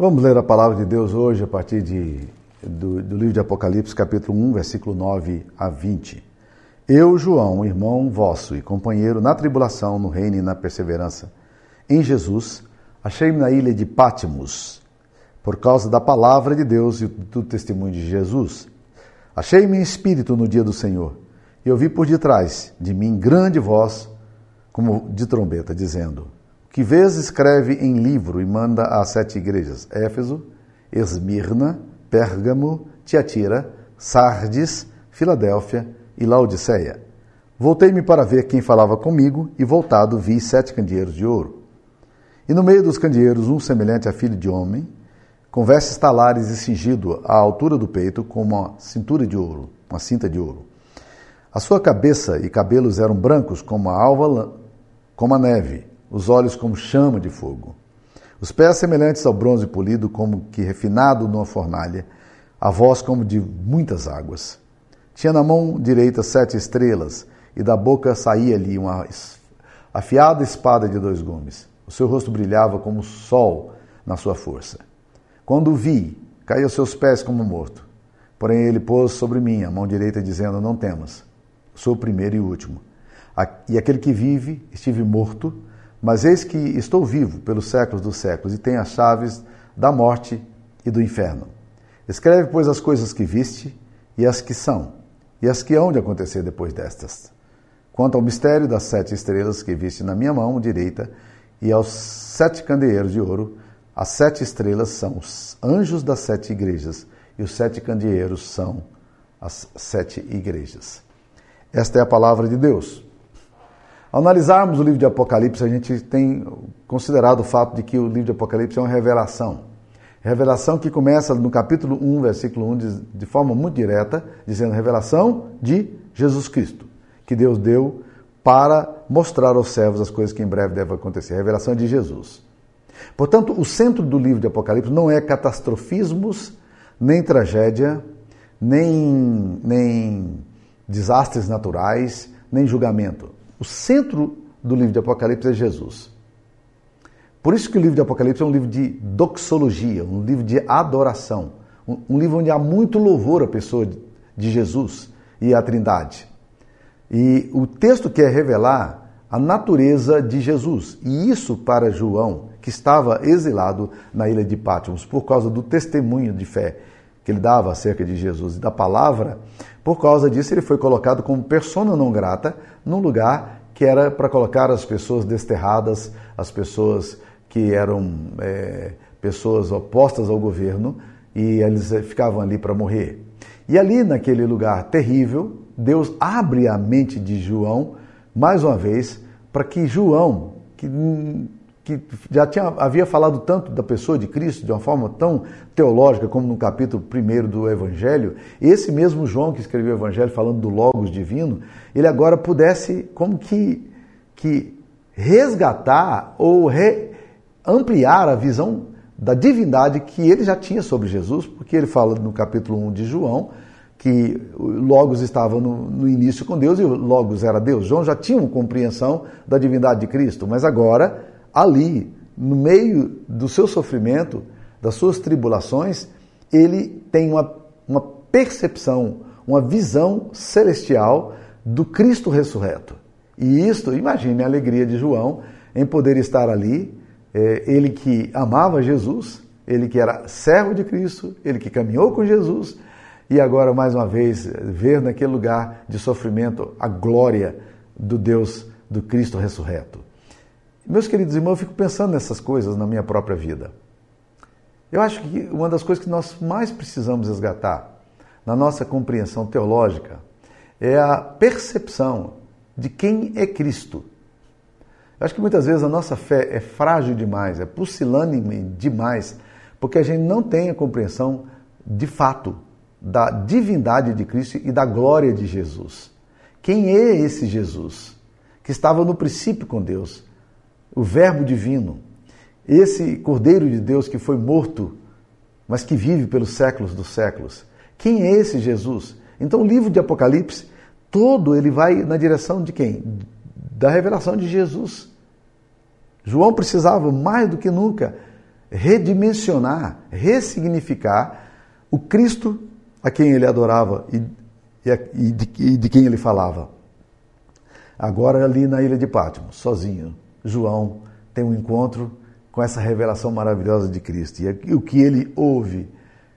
Vamos ler a palavra de Deus hoje a partir de, do, do, livro de Apocalipse, capítulo 1, versículo 9 a 20. Eu, João, irmão vosso e companheiro na tribulação, no reino e na perseverança em Jesus, achei-me na ilha de Pátimos, por causa da palavra de Deus e do testemunho de Jesus. Achei-me em espírito no dia do Senhor, e ouvi por detrás de mim grande voz, como de trombeta, dizendo: que vês escreve em livro e manda às sete igrejas: Éfeso, Esmirna, Pérgamo, Tiatira, Sardes, Filadélfia e Laodiceia. Voltei-me para ver quem falava comigo e voltado vi sete candeeiros de ouro. E no meio dos candeeiros um semelhante a filho de homem, com vestes talares e cingido à altura do peito com uma cintura de ouro, uma cinta de ouro. A sua cabeça e cabelos eram brancos como a alva, como a neve, os olhos como chama de fogo, os pés semelhantes ao bronze polido, como que refinado numa fornalha, a voz como de muitas águas. Tinha na mão direita sete estrelas, e da boca saía-lhe uma afiada espada de dois gumes. O seu rosto brilhava como o sol na sua força. Quando o vi, caí aos seus pés como morto. Porém, ele pôs sobre mim a mão direita, dizendo: Não temas, sou o primeiro e o último. E aquele que vive, estive morto, mas eis que estou vivo pelos séculos dos séculos e tenho as chaves da morte e do inferno. Escreve, pois, as coisas que viste e as que são, e as que hão de acontecer depois destas. Quanto ao mistério das sete estrelas que viste na minha mão direita e aos sete candeeiros de ouro, as sete estrelas são os anjos das sete igrejas e os sete candeeiros são as sete igrejas. Esta é a palavra de Deus. Ao analisarmos o livro de Apocalipse, a gente tem considerado o fato de que o livro de Apocalipse é uma revelação. Revelação que começa no capítulo 1, versículo 1, de, forma muito direta, dizendo revelação de Jesus Cristo, que Deus deu para mostrar aos servos as coisas que em breve devem acontecer. Revelação de Jesus. Portanto, o centro do livro de Apocalipse não é catastrofismos, nem tragédia, nem, nem desastres naturais, nem julgamento. O centro do livro de Apocalipse é Jesus. Por isso que o livro de Apocalipse é um livro de doxologia, um livro de adoração, um, livro onde há muito louvor à pessoa de Jesus e à Trindade. E o texto quer revelar a natureza de Jesus. E isso para João, que estava exilado na ilha de Patmos por causa do testemunho de fé que ele dava acerca de Jesus e da palavra, por causa disso ele foi colocado como persona não grata num lugar que era para colocar as pessoas desterradas, as pessoas que eram é, pessoas opostas ao governo e eles ficavam ali para morrer. E ali naquele lugar terrível, Deus abre a mente de João mais uma vez para que João, que que já tinha, havia falado tanto da pessoa de Cristo de uma forma tão teológica como no capítulo 1 do Evangelho, esse mesmo João que escreveu o Evangelho falando do Logos divino, ele agora pudesse como que, que resgatar ou re, ampliar a visão da divindade que ele já tinha sobre Jesus, porque ele fala no capítulo 1 de João que Logos estava no, no início com Deus e Logos era Deus. João já tinha uma compreensão da divindade de Cristo, mas agora ali, no meio do seu sofrimento, das suas tribulações, ele tem uma, uma percepção, uma visão celestial do Cristo ressurreto. E isto, imagine a alegria de João em poder estar ali, é, ele que amava Jesus, ele que era servo de Cristo, ele que caminhou com Jesus, e agora, mais uma vez, ver naquele lugar de sofrimento a glória do Deus, do Cristo ressurreto. Meus queridos irmãos, eu fico pensando nessas coisas na minha própria vida. Eu acho que uma das coisas que nós mais precisamos resgatar na nossa compreensão teológica é a percepção de quem é Cristo. Eu acho que muitas vezes a nossa fé é frágil demais, é pusilânime demais, porque a gente não tem a compreensão de fato da divindade de Cristo e da glória de Jesus. Quem é esse Jesus que estava no princípio com Deus? O Verbo divino, esse Cordeiro de Deus que foi morto, mas que vive pelos séculos dos séculos. Quem é esse Jesus? Então o livro de Apocalipse todo ele vai na direção de quem? Da revelação de Jesus. João precisava mais do que nunca redimensionar, ressignificar o Cristo a quem ele adorava e, e, de, e de quem ele falava. Agora, ali na ilha de Pátmos, sozinho, João tem um encontro com essa revelação maravilhosa de Cristo. E o que ele ouve,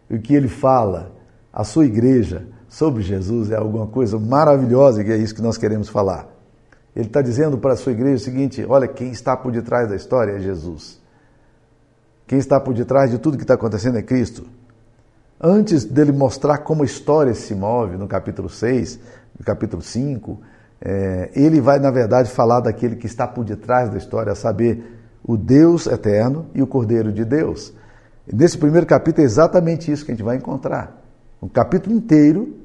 o que ele fala, a sua igreja sobre Jesus é alguma coisa maravilhosa, que é isso que nós queremos falar. Ele está dizendo para a sua igreja o seguinte: olha, quem está por detrás da história é Jesus. Quem está por detrás de tudo que está acontecendo é Cristo. Antes dele mostrar como a história se move, no capítulo 6, no capítulo 5, é, ele vai, na verdade, falar daquele que está por detrás da história, a saber, o Deus eterno e o Cordeiro de Deus. Nesse primeiro capítulo é exatamente isso que a gente vai encontrar. Um capítulo inteiro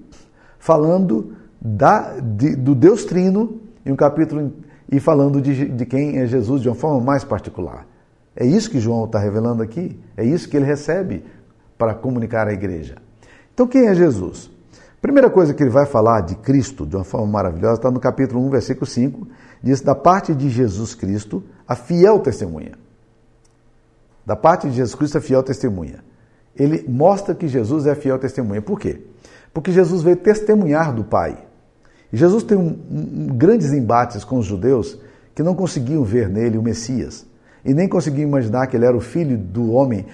falando da, de, do Deus Trino e um capítulo e falando de, de quem é Jesus de uma forma mais particular. É isso que João está revelando aqui, é isso que ele recebe para comunicar à igreja. Então, quem é Jesus? Primeira coisa que ele vai falar de Cristo de uma forma maravilhosa está no capítulo 1, versículo 5, diz da parte de Jesus Cristo, a fiel testemunha. Da parte de Jesus Cristo, a fiel testemunha. Ele mostra que Jesus é fiel testemunha. Por quê? Porque Jesus veio testemunhar do Pai. E Jesus tem um, um, grandes embates com os judeus que não conseguiam ver nele o Messias e nem conseguiam imaginar que ele era o filho do homem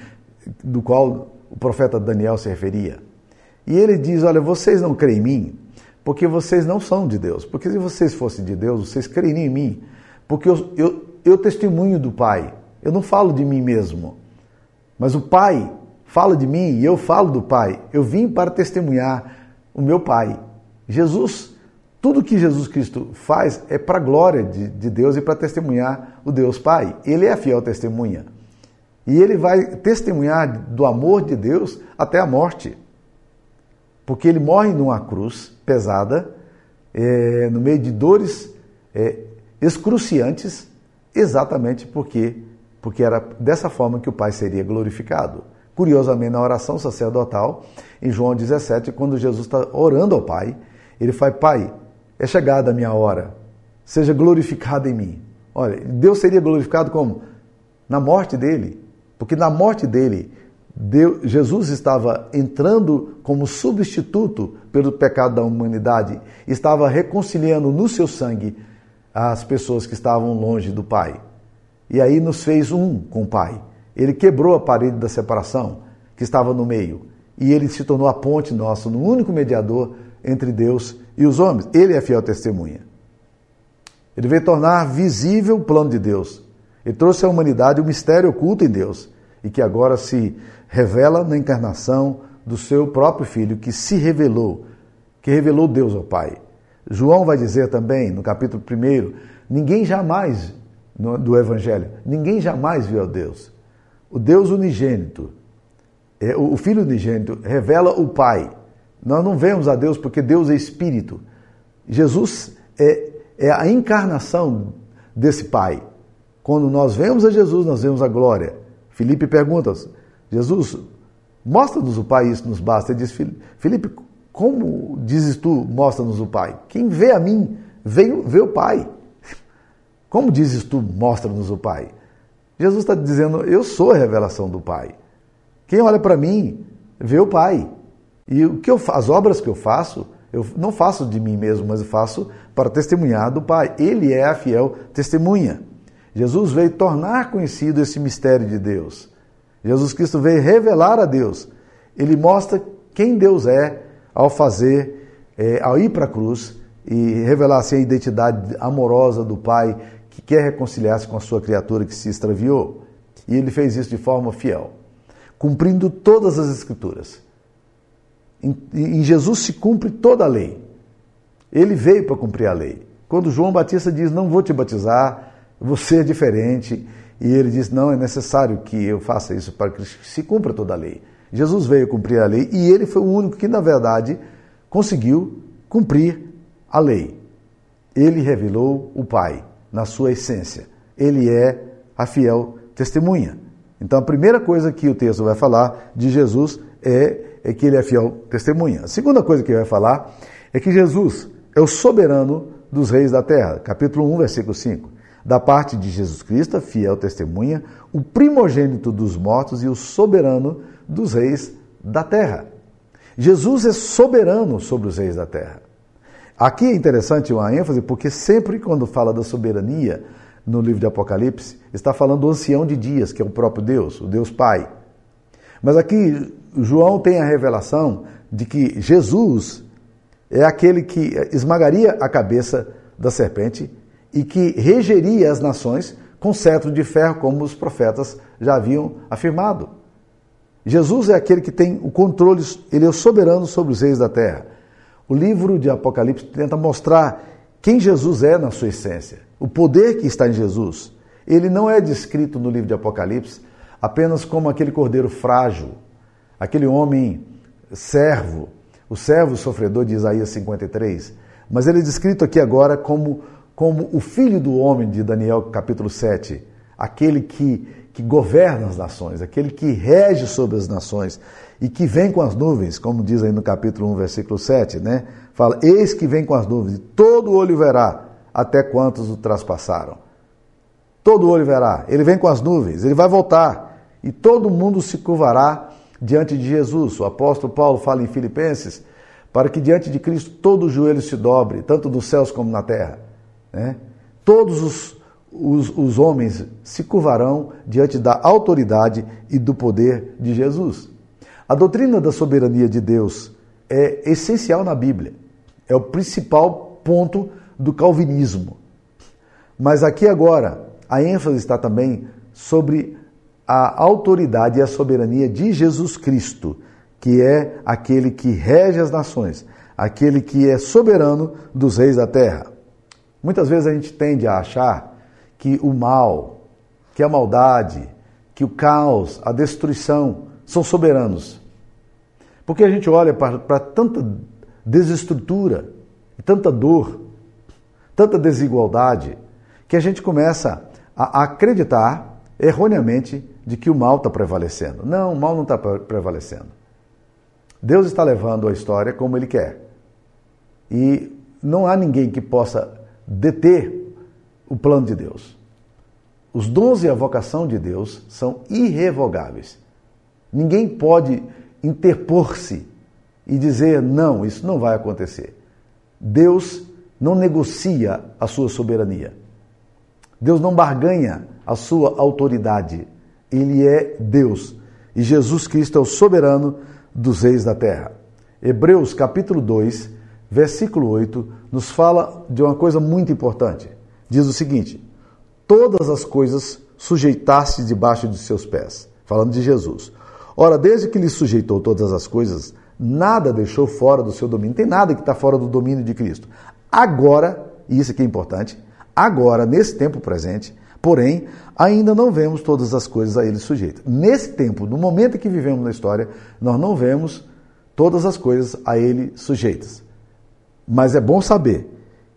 do qual o profeta Daniel se referia. E ele diz: Olha, vocês não creem em mim porque vocês não são de Deus. Porque se vocês fossem de Deus, vocês creriam em mim. Porque eu, eu, eu testemunho do Pai. Eu não falo de mim mesmo. Mas o Pai fala de mim e eu falo do Pai. Eu vim para testemunhar o meu Pai. Jesus, tudo que Jesus Cristo faz é para a glória de, de Deus e para testemunhar o Deus Pai. Ele é a fiel testemunha. E ele vai testemunhar do amor de Deus até a morte. Porque ele morre numa cruz pesada, é, no meio de dores é, excruciantes, exatamente porque, porque era dessa forma que o Pai seria glorificado. Curiosamente, na oração sacerdotal, em João 17, quando Jesus está orando ao Pai, ele fala: Pai, é chegada a minha hora, seja glorificado em mim. Olha, Deus seria glorificado como? Na morte dele. Porque na morte dele, Deus, Jesus estava entrando como substituto pelo pecado da humanidade, estava reconciliando no seu sangue as pessoas que estavam longe do Pai. E aí nos fez um com o Pai. Ele quebrou a parede da separação que estava no meio. E ele se tornou a ponte nossa, no único mediador entre Deus e os homens. Ele é fiel testemunha. Ele veio tornar visível o plano de Deus. Ele trouxe à humanidade o mistério oculto em Deus e que agora se revela na encarnação do seu próprio filho, que se revelou, que revelou Deus ao Pai. João vai dizer também, no capítulo 1, ninguém jamais, do Evangelho, ninguém jamais viu a Deus. O Deus unigênito, é, o Filho unigênito, revela o Pai. Nós não vemos a Deus porque Deus é Espírito. Jesus é, é a encarnação desse Pai. Quando nós vemos a Jesus, nós vemos a glória. Felipe pergunta: Jesus, mostra-nos o Pai, isso nos basta. Ele diz: Felipe, como dizes tu, mostra-nos o Pai? Quem vê a mim, vê, vê o Pai. Como dizes tu, mostra-nos o Pai? Jesus está dizendo: Eu sou a revelação do Pai. Quem olha para mim, vê o Pai. E o que eu, as obras que eu faço, eu não faço de mim mesmo, mas eu faço para testemunhar do Pai. Ele é a fiel testemunha. Jesus veio tornar conhecido esse mistério de Deus. Jesus Cristo veio revelar a Deus. Ele mostra quem Deus é ao fazer, é, ao ir para a cruz e revelar assim a identidade amorosa do Pai que quer reconciliar-se com a sua criatura que se extraviou. E ele fez isso de forma fiel, cumprindo todas as Escrituras. Em, em Jesus se cumpre toda a lei. Ele veio para cumprir a lei. Quando João Batista diz: Não vou te batizar, você é diferente. E ele diz: Não, é necessário que eu faça isso para que se cumpra toda a lei. Jesus veio cumprir a lei e ele foi o único que, na verdade, conseguiu cumprir a lei. Ele revelou o Pai na sua essência. Ele é a fiel testemunha. Então, a primeira coisa que o texto vai falar de Jesus é, é que ele é fiel testemunha. A segunda coisa que ele vai falar é que Jesus é o soberano dos reis da terra. Capítulo 1, versículo 5. Da parte de Jesus Cristo, fiel testemunha, o primogênito dos mortos e o soberano dos reis da terra. Jesus é soberano sobre os reis da terra. Aqui é interessante uma ênfase, porque sempre quando fala da soberania no livro de Apocalipse, está falando do ancião de dias, que é o próprio Deus, o Deus Pai. Mas aqui João tem a revelação de que Jesus é aquele que esmagaria a cabeça da serpente e que regeria as nações com cetro de ferro, como os profetas já haviam afirmado. Jesus é aquele que tem o controle, ele é o soberano sobre os reis da terra. O livro de Apocalipse tenta mostrar quem Jesus é na sua essência, o poder que está em Jesus. Ele não é descrito no livro de Apocalipse apenas como aquele cordeiro frágil, aquele homem servo, o servo sofredor de Isaías 53, mas ele é descrito aqui agora como, como o filho do homem de Daniel capítulo 7, aquele que, que governa as nações, aquele que rege sobre as nações e que vem com as nuvens, como diz aí no capítulo 1, versículo 7, né? Fala: Eis que vem com as nuvens, todo olho verá, até quantos o traspassaram. Todo olho verá. Ele vem com as nuvens, ele vai voltar, e todo mundo se curvará diante de Jesus. O apóstolo Paulo fala em Filipenses: para que diante de Cristo todo joelho se dobre, tanto nos céus como na terra. Né? Todos os, os, os homens se curvarão diante da autoridade e do poder de Jesus. A doutrina da soberania de Deus é essencial na Bíblia. É o principal ponto do calvinismo. Mas aqui agora, a ênfase está também sobre a autoridade e a soberania de Jesus Cristo, que é aquele que rege as nações, aquele que é soberano dos reis da terra. Muitas vezes a gente tende a achar que o mal, que a maldade, que o caos, a destruição são soberanos. Porque a gente olha para tanta desestrutura, tanta dor, tanta desigualdade, que a gente começa a acreditar erroneamente de que o mal está prevalecendo. Não, o mal não está prevalecendo. Deus está levando a história como Ele quer. E não há ninguém que possa deter o plano de Deus. Os dons e a vocação de Deus são irrevogáveis. Ninguém pode interpor-se e dizer: não, isso não vai acontecer. Deus não negocia a sua soberania. Deus não barganha a sua autoridade. Ele é Deus. E Jesus Cristo é o soberano dos reis da terra. Hebreus capítulo 2, versículo 8, nos fala de uma coisa muito importante. Diz o seguinte: Todas as coisas sujeitaste debaixo de seus pés. Falando de Jesus. Ora, desde que lhe sujeitou todas as coisas, nada deixou fora do seu domínio. Tem nada que está fora do domínio de Cristo. Agora, e isso aqui é importante, agora, nesse tempo presente, porém, ainda não vemos todas as coisas a ele sujeitas. Nesse tempo, no momento em que vivemos na história, nós não vemos todas as coisas a ele sujeitas. Mas é bom saber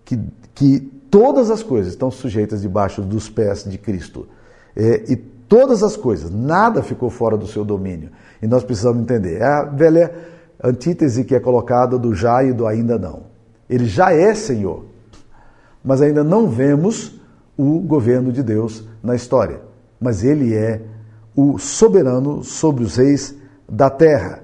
que, que todas as coisas estão sujeitas debaixo dos pés de Cristo. É, e Todas as coisas, nada ficou fora do seu domínio. E nós precisamos entender. É a velha antítese que é colocada do já e do ainda não. Ele já é Senhor, mas ainda não vemos o governo de Deus na história. Mas ele é o soberano sobre os reis da terra.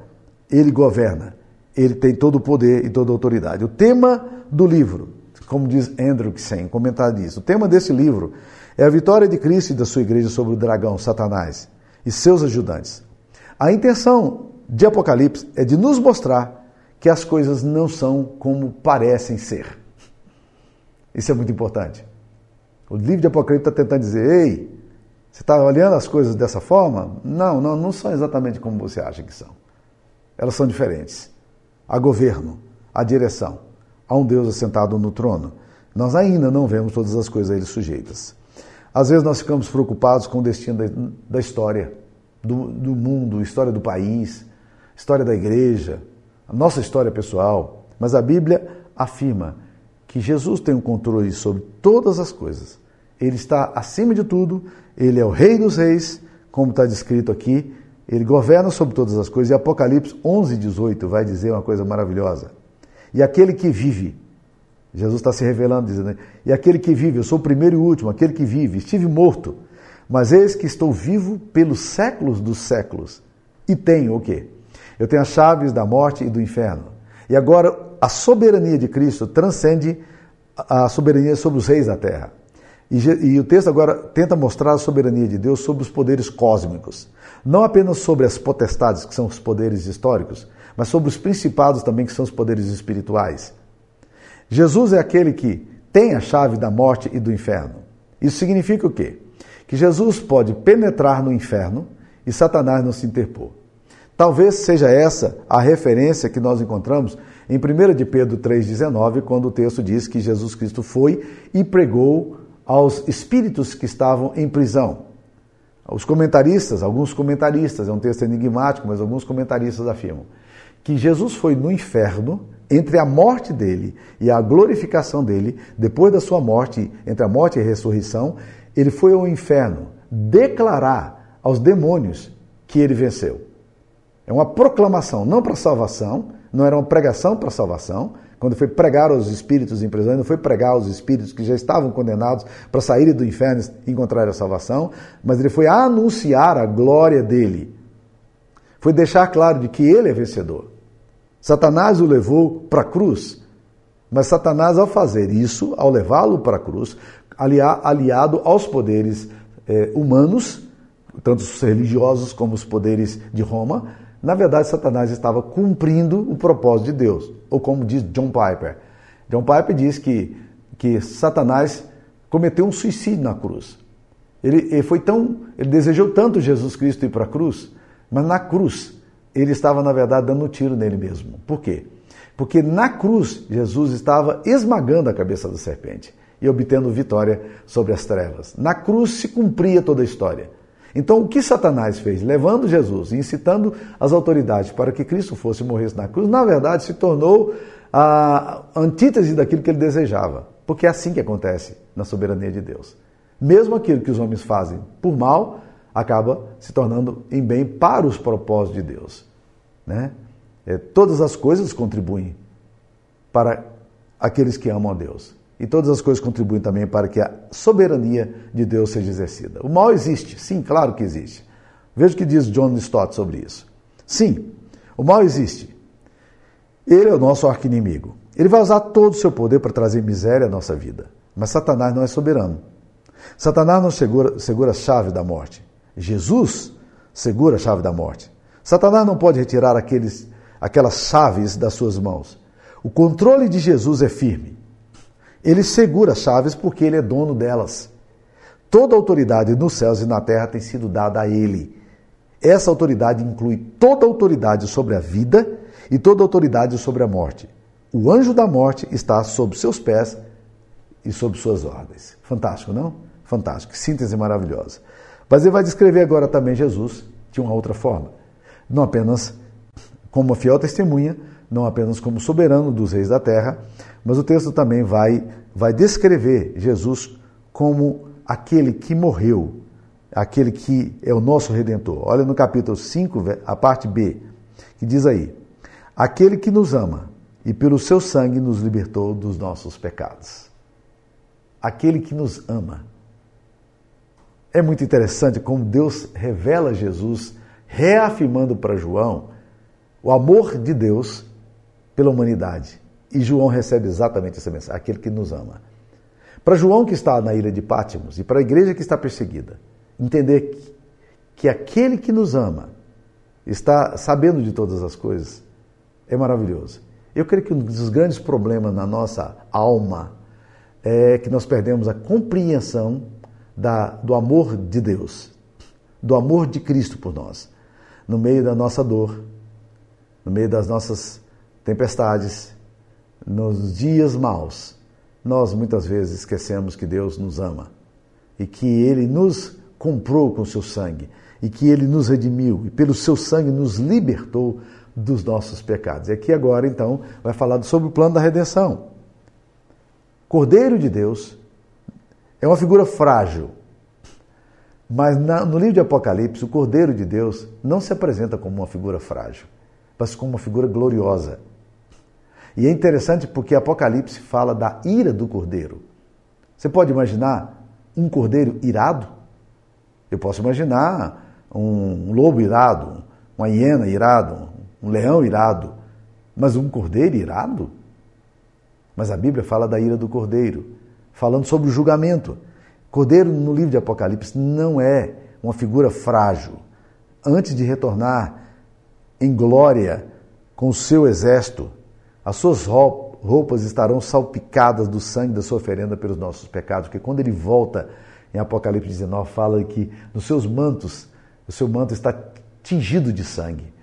Ele governa. Ele tem todo o poder e toda a autoridade. O tema do livro, como diz Andrew Kissen, comentário disso, o tema desse livro é a vitória de Cristo e da sua igreja sobre o dragão, Satanás, e seus ajudantes. A intenção de Apocalipse é de nos mostrar que as coisas não são como parecem ser. Isso é muito importante. O livro de Apocalipse está tentando dizer: ei, você está olhando as coisas dessa forma? Não, não, não são exatamente como você acha que são. Elas são diferentes. Há governo, há direção, há um Deus assentado no trono. Nós ainda não vemos todas as coisas a ele sujeitas. Às vezes nós ficamos preocupados com o destino da, da história, do, do mundo, história do país, história da igreja, a nossa história pessoal. Mas a Bíblia afirma que Jesus tem o controle sobre todas as coisas. Ele está acima de tudo, ele é o Rei dos Reis, como está descrito aqui, ele governa sobre todas as coisas. E Apocalipse 11, 18 vai dizer uma coisa maravilhosa. E aquele que vive Jesus está se revelando, dizendo: E aquele que vive, eu sou o primeiro e o último, aquele que vive, estive morto, mas eis que estou vivo pelos séculos dos séculos. E tenho o quê? Eu tenho as chaves da morte e do inferno. E agora a soberania de Cristo transcende a soberania sobre os reis da terra. E, e, o texto agora tenta mostrar a soberania de Deus sobre os poderes cósmicos. Não apenas sobre as potestades, que são os poderes históricos, mas sobre os principados também, que são os poderes espirituais. Jesus é aquele que tem a chave da morte e do inferno. Isso significa o quê? Que Jesus pode penetrar no inferno e Satanás não se interpor. Talvez seja essa a referência que nós encontramos em 1 de Pedro 3,19, quando o texto diz que Jesus Cristo foi e pregou aos espíritos que estavam em prisão. Os comentaristas, alguns comentaristas, é um texto enigmático, mas alguns comentaristas afirmam que Jesus foi no inferno entre a morte dele e a glorificação dele, depois da sua morte, entre a morte e a ressurreição, ele foi ao inferno declarar aos demônios que ele venceu. É uma proclamação, não para salvação, não era uma pregação para salvação. Quando foi pregar aos espíritos em prisão, não foi pregar aos espíritos que já estavam condenados para saírem do inferno e encontrar a salvação, mas ele foi anunciar a glória dele. Foi deixar claro de que ele é vencedor. Satanás o levou para a cruz. Mas Satanás, ao fazer isso, ao levá-lo para a cruz, aliado aos poderes eh, humanos, tanto os religiosos como os poderes de Roma, na verdade, Satanás estava cumprindo o propósito de Deus. Ou como diz John Piper. John Piper diz que, que Satanás cometeu um suicídio na cruz. Ele, ele foi tão, ele desejou tanto Jesus Cristo ir para a cruz, mas na cruz ele estava, na verdade, dando um tiro nele mesmo. Por quê? Porque na cruz Jesus estava esmagando a cabeça da serpente e obtendo vitória sobre as trevas. Na cruz se cumpria toda a história. Então, o que Satanás fez? Levando Jesus e incitando as autoridades para que Cristo fosse morrer na cruz, na verdade se tornou a antítese daquilo que ele desejava. Porque é assim que acontece na soberania de Deus. Mesmo aquilo que os homens fazem por mal, acaba se tornando em bem para os propósitos de Deus. Né? É, todas as coisas contribuem para aqueles que amam a Deus. E todas as coisas contribuem também para que a soberania de Deus seja exercida. O mal existe, sim, claro que existe. Veja o que diz John Stott sobre isso. Sim, o mal existe. Ele é o nosso arqui-inimigo. Ele vai usar todo o seu poder para trazer miséria à nossa vida. Mas Satanás não é soberano. Satanás não segura, segura a chave da morte. Jesus segura a chave da morte. Satanás não pode retirar aqueles, aquelas chaves das suas mãos. O controle de Jesus é firme. Ele segura as chaves porque ele é dono delas. Toda autoridade nos céus e na terra tem sido dada a ele. Essa autoridade inclui toda autoridade sobre a vida e toda autoridade sobre a morte. O anjo da morte está sob seus pés e sob suas ordens. Fantástico, não? Fantástico. Síntese maravilhosa. Mas ele vai descrever agora também Jesus de uma outra forma. Não apenas como uma fiel testemunha, não apenas como soberano dos reis da terra, mas o texto também vai, vai descrever Jesus como aquele que morreu, aquele que é o nosso redentor. Olha no capítulo 5, a parte B, que diz aí: aquele que nos ama e pelo seu sangue nos libertou dos nossos pecados. Aquele que nos ama. É muito interessante como Deus revela Jesus, reafirmando para João o amor de Deus pela humanidade. E João recebe exatamente essa mensagem, aquele que nos ama. Para João que está na ilha de Pátimos e para a igreja que está perseguida, entender que, que aquele que nos ama está sabendo de todas as coisas é maravilhoso. Eu creio que um dos grandes problemas na nossa alma é que nós perdemos a compreensão da, do amor de Deus, do amor de Cristo por nós, no meio da nossa dor, no meio das nossas tempestades, nos dias maus, nós muitas vezes esquecemos que Deus nos ama e que Ele nos comprou com seu sangue e que Ele nos redimiu e pelo seu sangue nos libertou dos nossos pecados. E aqui agora, então, vai falar sobre o plano da redenção. Cordeiro de Deus é uma figura frágil. Mas no livro de Apocalipse, o Cordeiro de Deus não se apresenta como uma figura frágil, mas como uma figura gloriosa. E é interessante porque Apocalipse fala da ira do cordeiro. Você pode imaginar um cordeiro irado? Eu posso imaginar um lobo irado, uma hiena irado, um leão irado, mas um cordeiro irado? Mas a Bíblia fala da ira do cordeiro, falando sobre o julgamento. Cordeiro no livro de Apocalipse não é uma figura frágil. Antes de retornar em glória com o seu exército, as suas roupas estarão salpicadas do sangue da sua oferenda pelos nossos pecados, porque quando ele volta em Apocalipse 19, fala que nos seus mantos, o seu manto está tingido de sangue.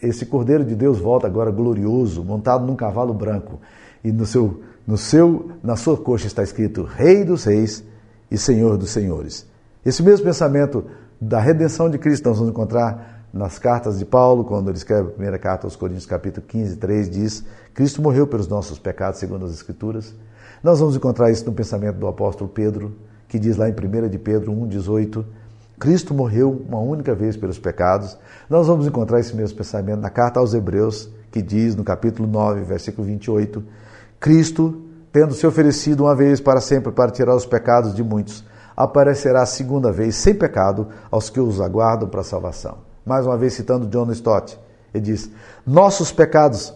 Esse Cordeiro de Deus volta agora glorioso, montado num cavalo branco, e no seu, no seu, na sua coxa está escrito Rei dos Reis e Senhor dos Senhores. Esse mesmo pensamento da redenção de Cristo nós vamos encontrar nas cartas de Paulo, quando ele escreve a primeira carta aos Coríntios, capítulo 15, 3, diz: Cristo morreu pelos nossos pecados, segundo as Escrituras. Nós vamos encontrar isso no pensamento do apóstolo Pedro, que diz lá em 1 de Pedro 1, 18: Cristo morreu uma única vez pelos pecados. Nós vamos encontrar esse mesmo pensamento na carta aos Hebreus, que diz no capítulo 9, versículo 28, Cristo, tendo se oferecido uma vez para sempre para tirar os pecados de muitos, aparecerá a segunda vez sem pecado aos que os aguardam para a salvação. Mais uma vez citando John Stott, ele diz: Nossos pecados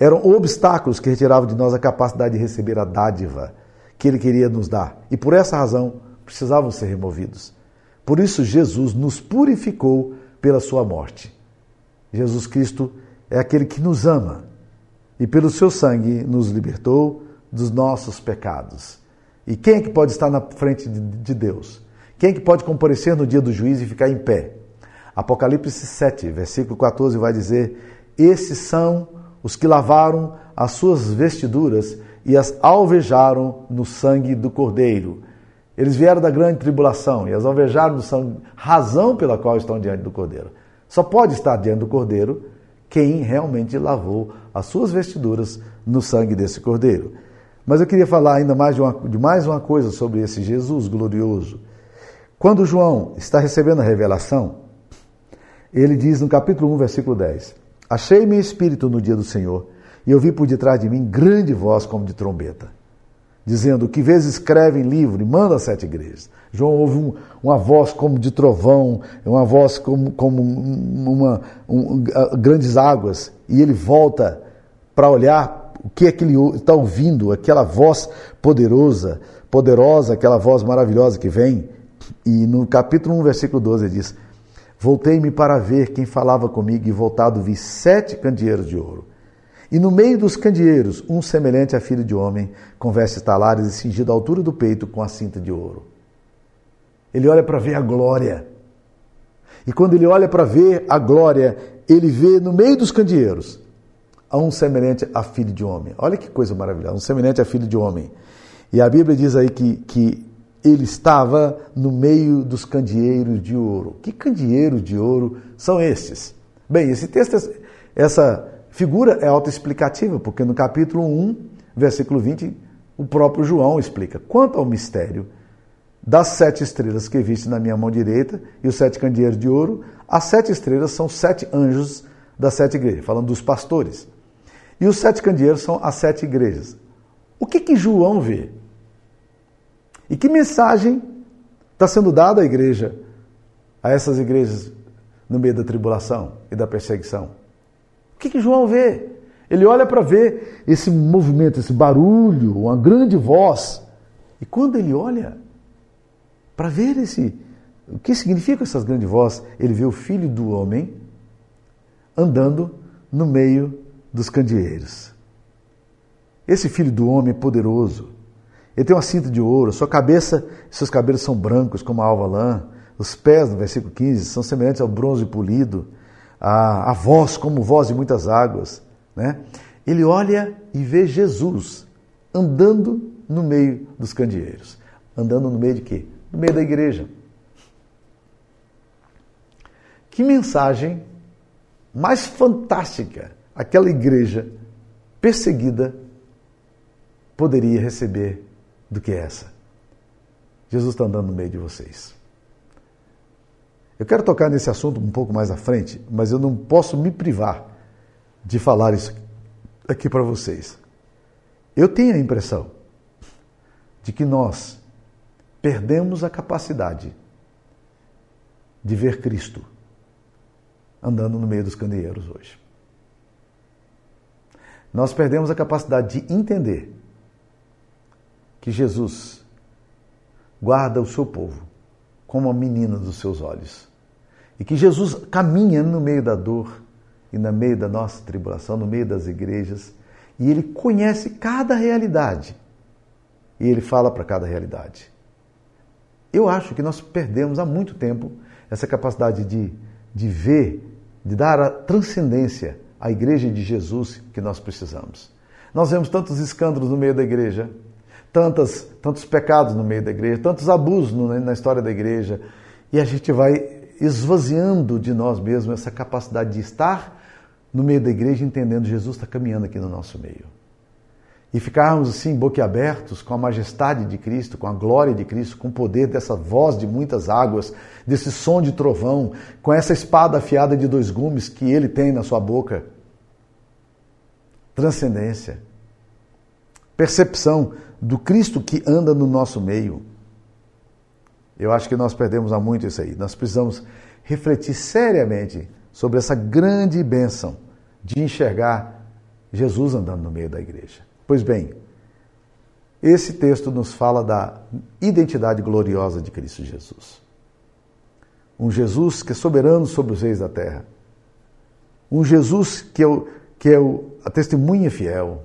eram obstáculos que retiravam de nós a capacidade de receber a dádiva que ele queria nos dar. E por essa razão precisavam ser removidos. Por isso Jesus nos purificou pela sua morte. Jesus Cristo é aquele que nos ama e pelo seu sangue nos libertou dos nossos pecados. E quem é que pode estar na frente de Deus? Quem é que pode comparecer no dia do juízo e ficar em pé? Apocalipse 7, versículo 14 vai dizer: Esses são os que lavaram as suas vestiduras e as alvejaram no sangue do Cordeiro. Eles vieram da grande tribulação e as alvejaram no sangue, razão pela qual estão diante do Cordeiro. Só pode estar diante do Cordeiro quem realmente lavou as suas vestiduras no sangue desse cordeiro. Mas eu queria falar ainda mais de, uma, de mais uma coisa sobre esse Jesus glorioso. Quando João está recebendo a revelação, ele diz no capítulo 1, versículo 10: Achei meu espírito no dia do Senhor, e ouvi por detrás de mim grande voz como de trombeta, dizendo: Que vezes escreve em livro e manda às sete igrejas. João ouve um, uma voz como de trovão, uma voz como, como uma, um, grandes águas, e ele volta para olhar o que é que ele está ouvindo, aquela voz poderosa, poderosa, aquela voz maravilhosa que vem. E no capítulo 1, versículo 12, ele diz: Voltei-me para ver quem falava comigo, e voltado vi sete candeeiros de ouro. E no meio dos candeeiros, um semelhante a filho de homem, com vestes talares e cingido à altura do peito com a cinta de ouro. Ele olha para ver a glória. E quando ele olha para ver a glória, ele vê no meio dos candeeiros a um semelhante a filho de homem. Olha que coisa maravilhosa, um semelhante a filho de homem. E a Bíblia diz aí que, que ele estava no meio dos candeeiros de ouro. Que candeeiros de ouro são estes? Bem, esse texto, essa figura é autoexplicativa, porque no capítulo 1, versículo 20, o próprio João explica. Quanto ao mistério das sete estrelas que viste na minha mão direita e os sete candeeiros de ouro, as sete estrelas são sete anjos das sete igrejas, falando dos pastores. E os sete candeeiros são as sete igrejas. O que que João vê? E que mensagem está sendo dada à igreja, a essas igrejas no meio da tribulação e da perseguição? O que que João vê? Ele olha para ver esse movimento, esse barulho, uma grande voz. E quando ele olha, para ver esse o que significa essas grandes vozes. Ele vê o filho do homem andando no meio dos candeeiros. Esse filho do homem poderoso. Ele tem uma cinta de ouro, sua cabeça, seus cabelos são brancos como a alva lã, os pés, no versículo 15, são semelhantes ao bronze polido, a, a voz como voz de muitas águas. Né? Ele olha e vê Jesus andando no meio dos candeeiros. Andando no meio de quê? no meio da igreja. Que mensagem mais fantástica aquela igreja perseguida poderia receber do que essa? Jesus está andando no meio de vocês. Eu quero tocar nesse assunto um pouco mais à frente, mas eu não posso me privar de falar isso aqui para vocês. Eu tenho a impressão de que nós perdemos a capacidade de ver Cristo andando no meio dos candeeiros hoje. Nós perdemos a capacidade de entender que Jesus guarda o seu povo como a menina dos seus olhos. E que Jesus caminha no meio da dor e no meio da nossa tribulação, no meio das igrejas, e ele conhece cada realidade. E ele fala para cada realidade. Eu acho que nós perdemos há muito tempo essa capacidade de, de ver, de dar a transcendência à igreja de Jesus que nós precisamos. Nós vemos tantos escândalos no meio da igreja, tantas, tantos pecados no meio da igreja, tantos abusos na história da igreja, e a gente vai esvaziando de nós mesmos essa capacidade de estar no meio da igreja entendendo Jesus está caminhando aqui no nosso meio. E ficarmos assim, boquiabertos com a majestade de Cristo, com a glória de Cristo, com o poder dessa voz de muitas águas, desse som de trovão, com essa espada afiada de dois gumes que ele tem na sua boca. Transcendência. Percepção do Cristo que anda no nosso meio. Eu acho que nós perdemos há muito isso aí. Nós precisamos refletir seriamente sobre essa grande bênção de enxergar Jesus andando no meio da igreja. Pois bem, esse texto nos fala da identidade gloriosa de Cristo Jesus. Um Jesus que é soberano sobre os reis da terra. Um Jesus que é, o, que é o, a testemunha fiel.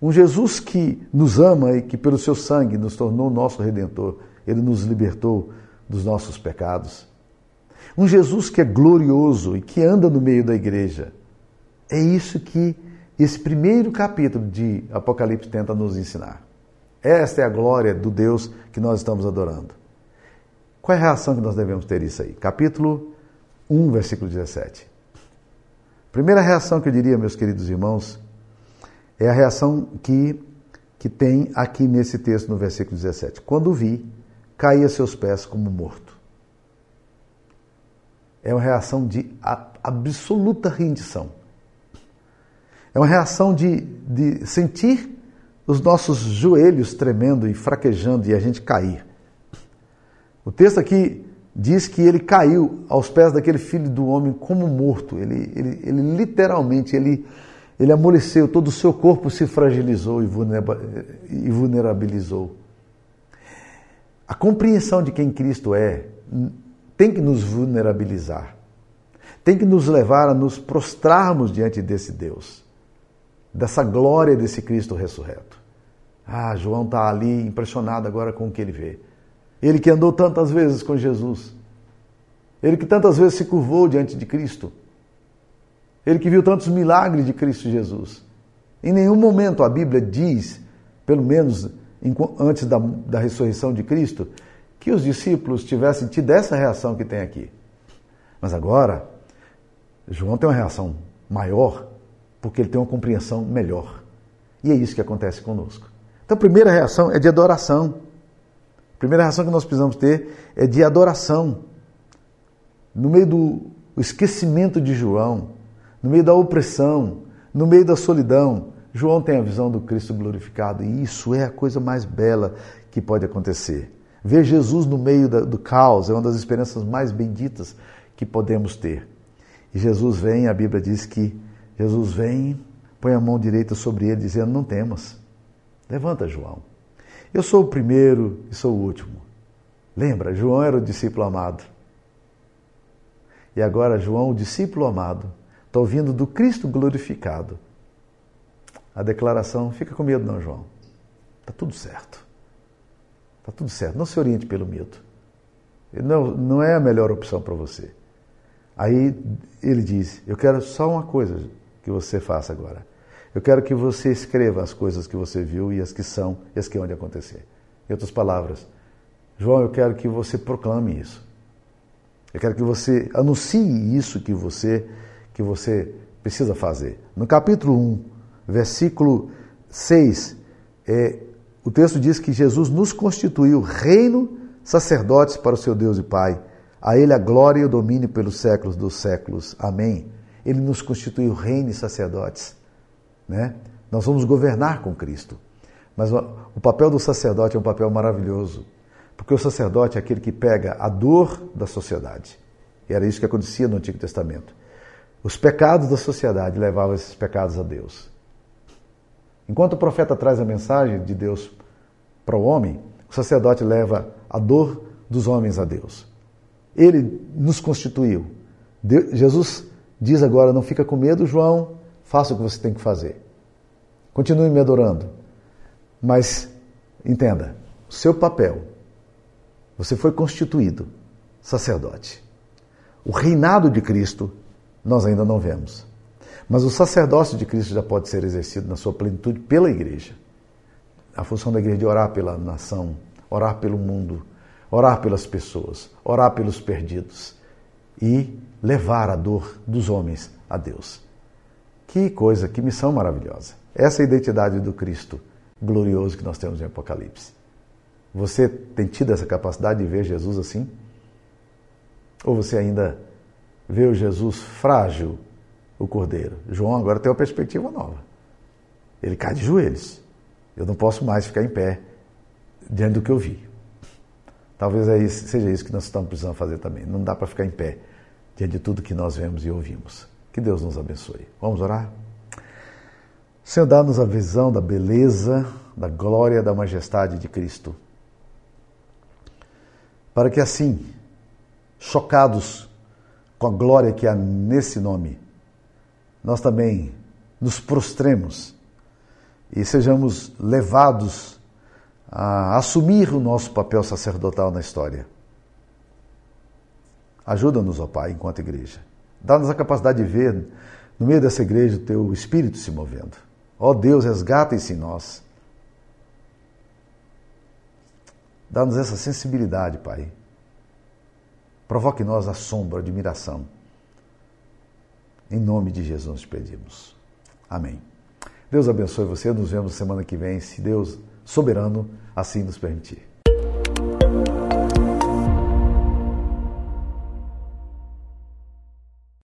Um Jesus que nos ama e que, pelo seu sangue, nos tornou nosso redentor. Ele nos libertou dos nossos pecados. Um Jesus que é glorioso e que anda no meio da igreja. É isso que esse primeiro capítulo de Apocalipse tenta nos ensinar. Esta é a glória do Deus que nós estamos adorando. Qual é a reação que nós devemos ter isso aí? Capítulo 1, versículo 17. Primeira reação que eu diria, meus queridos irmãos, é a reação que, que tem aqui nesse texto, no versículo 17. Quando vi, caí a seus pés como morto. É uma reação de absoluta rendição. É uma reação de, de sentir os nossos joelhos tremendo e fraquejando e a gente cair. O texto aqui diz que ele caiu aos pés daquele filho do homem como morto. Ele, ele, ele literalmente, ele, ele amoleceu, todo o seu corpo se fragilizou e vulnerabilizou. A compreensão de quem Cristo é tem que nos vulnerabilizar, tem que nos levar a nos prostrarmos diante desse Deus, dessa glória desse Cristo ressurreto. Ah, João está ali impressionado agora com o que ele vê. Ele que andou tantas vezes com Jesus, ele que tantas vezes se curvou diante de Cristo, ele que viu tantos milagres de Cristo Jesus. Em nenhum momento a Bíblia diz, pelo menos antes da, da ressurreição de Cristo, que os discípulos tivessem tido essa reação que tem aqui. Mas agora, João tem uma reação maior, porque ele tem uma compreensão melhor. E é isso que acontece conosco. Então, a primeira reação é de adoração. A primeira reação que nós precisamos ter é de adoração. No meio do esquecimento de João, no meio da opressão, no meio da solidão, João tem a visão do Cristo glorificado e isso é a coisa mais bela que pode acontecer. Ver Jesus no meio do caos é uma das experiências mais benditas que podemos ter. E Jesus vem, a Bíblia diz que Jesus vem, põe a mão direita sobre ele, dizendo: Não temas. Levanta, João. Eu sou o primeiro e sou o último. Lembra, João era o discípulo amado. E agora, João, o discípulo amado, está ouvindo do Cristo glorificado a declaração: fica com medo, não, João. Está tudo certo. Está tudo certo. Não se oriente pelo medo. Não, não é a melhor opção para você. Aí ele diz: Eu quero só uma coisa que você faça agora. Eu quero que você escreva as coisas que você viu e as que são e as que hão de acontecer. Em outras palavras, João, eu quero que você proclame isso. Eu quero que você anuncie isso que você que você precisa fazer. No capítulo 1, versículo 6, é, o texto diz que Jesus nos constituiu reino, sacerdotes para o seu Deus e Pai. A Ele a glória e o domínio pelos séculos dos séculos. Amém. Ele nos constituiu reino e sacerdotes. né? Nós vamos governar com Cristo. Mas o papel do sacerdote é um papel maravilhoso, porque o sacerdote é aquele que pega a dor da sociedade. E era isso que acontecia no Antigo Testamento. Os pecados da sociedade levavam esses pecados a Deus. Enquanto o profeta traz a mensagem de Deus para o homem, o sacerdote leva a dor dos homens a Deus. Ele nos constituiu. Deus, Jesus diz agora: não fica com medo, João, faça o que você tem que fazer. Continue me adorando. Mas entenda, seu papel, você foi constituído sacerdote. O reinado de Cristo nós ainda não vemos. Mas o sacerdócio de Cristo já pode ser exercido na sua plenitude pela igreja. A função da igreja de orar pela nação, orar pelo mundo, orar pelas pessoas, orar pelos perdidos e levar a dor dos homens a Deus. Que coisa, que missão maravilhosa. Essa é a identidade do Cristo glorioso que nós temos em Apocalipse. Você tem tido essa capacidade de ver Jesus assim? Ou você ainda vê o Jesus frágil, o cordeiro? João agora tem uma perspectiva nova. Ele cai de joelhos. Eu não posso mais ficar em pé diante do que eu vi. Talvez é seja isso que nós estamos precisando fazer também. Não dá para ficar em pé diante de tudo que nós vemos e ouvimos. Que Deus nos abençoe. Vamos orar? Senhor, dá-nos a visão da beleza, da glória, da majestade de Cristo. Para que assim, chocados com a glória que há nesse nome, nós também nos prostremos e sejamos levados a assumir o nosso papel sacerdotal na história. Ajuda-nos, ó Pai, enquanto igreja. Dá-nos a capacidade de ver no meio dessa igreja o teu espírito se movendo. Ó Deus, resgata-se em nós. Dá-nos essa sensibilidade, Pai. Provoque em nós assombro, admiração. Em nome de Jesus pedimos. Amém. Deus abençoe você. Nos vemos semana que vem, se Deus soberano assim nos permitir.